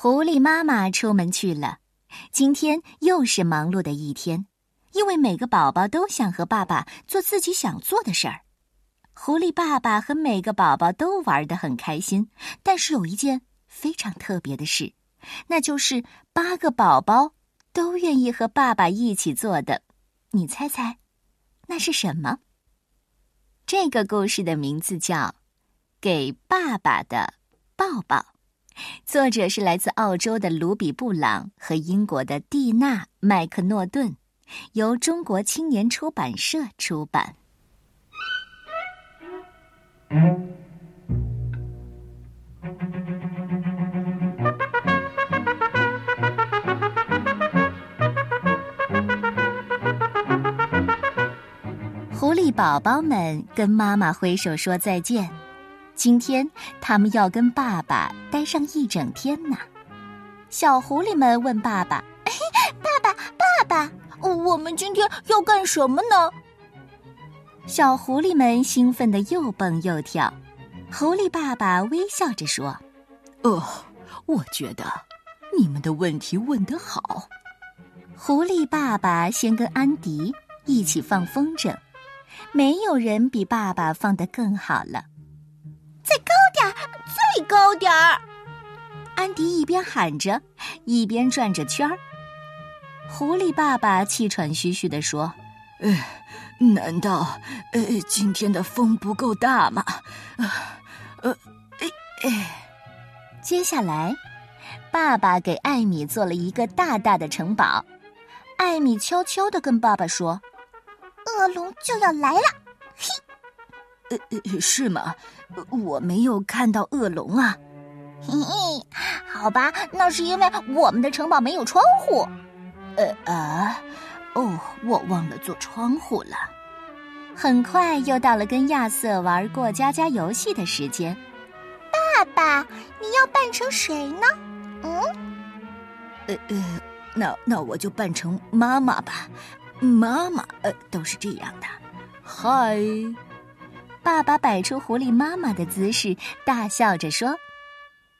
狐狸妈妈出门去了，今天又是忙碌的一天，因为每个宝宝都想和爸爸做自己想做的事儿。狐狸爸爸和每个宝宝都玩得很开心，但是有一件非常特别的事，那就是八个宝宝都愿意和爸爸一起做的。你猜猜，那是什么？这个故事的名字叫《给爸爸的抱抱》。作者是来自澳洲的卢比·布朗和英国的蒂娜·麦克诺顿，由中国青年出版社出版。狐狸宝宝们跟妈妈挥手说再见。今天他们要跟爸爸待上一整天呢。小狐狸们问爸爸：“ 爸爸，爸爸，我们今天要干什么呢？”小狐狸们兴奋的又蹦又跳。狐狸爸爸微笑着说：“哦，我觉得你们的问题问得好。”狐狸爸爸先跟安迪一起放风筝，没有人比爸爸放得更好了。再高点儿，最高点儿！安迪一边喊着，一边转着圈儿。狐狸爸爸气喘吁吁地说：“呃，难道呃今天的风不够大吗？”呃，呃，哎哎。接下来，爸爸给艾米做了一个大大的城堡。艾米悄悄地跟爸爸说：“恶龙就要来了。”嘿。呃，是吗？我没有看到恶龙啊。嘿嘿，好吧，那是因为我们的城堡没有窗户。呃啊，哦，我忘了做窗户了。很快又到了跟亚瑟玩过家家游戏的时间。爸爸，你要扮成谁呢？嗯？呃呃，那那我就扮成妈妈吧。妈妈，呃，都是这样的。嗨。爸爸摆出狐狸妈妈的姿势，大笑着说：“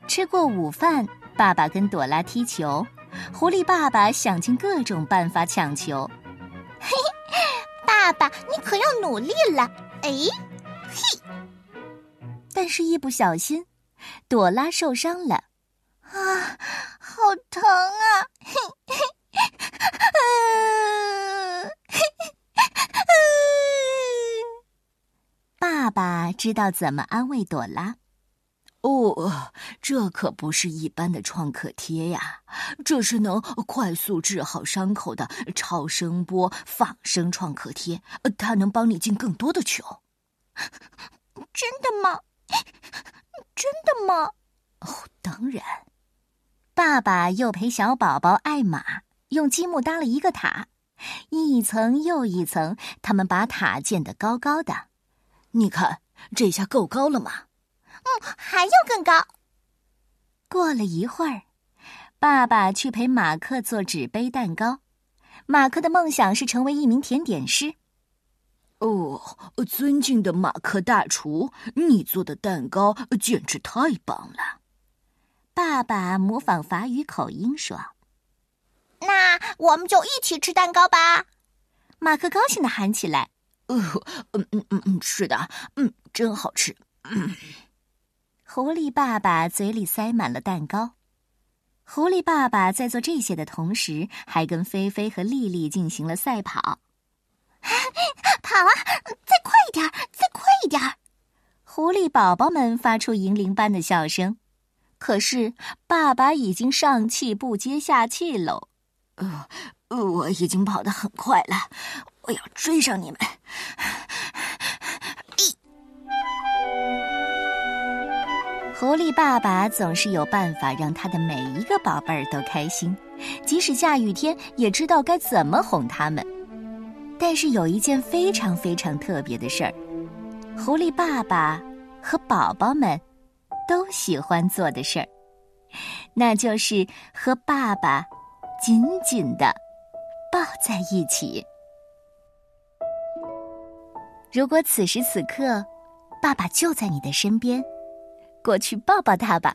吃过午饭，爸爸跟朵拉踢球。狐狸爸爸想尽各种办法抢球。嘿，爸爸，你可要努力了！哎，嘿！但是，一不小心，朵拉受伤了。啊，好疼啊！嘿嘿。”爸爸知道怎么安慰朵拉。哦，这可不是一般的创可贴呀，这是能快速治好伤口的超声波仿生创可贴，它能帮你进更多的球。真的吗？真的吗？哦，当然。爸爸又陪小宝宝艾玛用积木搭了一个塔，一层又一层，他们把塔建得高高的。你看，这下够高了吗？嗯，还要更高。过了一会儿，爸爸去陪马克做纸杯蛋糕。马克的梦想是成为一名甜点师。哦，尊敬的马克大厨，你做的蛋糕简直太棒了！爸爸模仿法语口音说：“那我们就一起吃蛋糕吧！”马克高兴的喊起来。呃，嗯嗯嗯嗯，是的，嗯，真好吃。嗯狐狸爸爸嘴里塞满了蛋糕。狐狸爸爸在做这些的同时，还跟菲菲和丽丽进行了赛跑。跑啊！再快一点，再快一点！狐狸宝宝们发出银铃般的笑声。可是爸爸已经上气不接下气喽。呃，我已经跑得很快了。我要追上你们！咦狐狸爸爸总是有办法让他的每一个宝贝儿都开心，即使下雨天也知道该怎么哄他们。但是有一件非常非常特别的事儿，狐狸爸爸和宝宝们都喜欢做的事儿，那就是和爸爸紧紧的抱在一起。如果此时此刻，爸爸就在你的身边，过去抱抱他吧。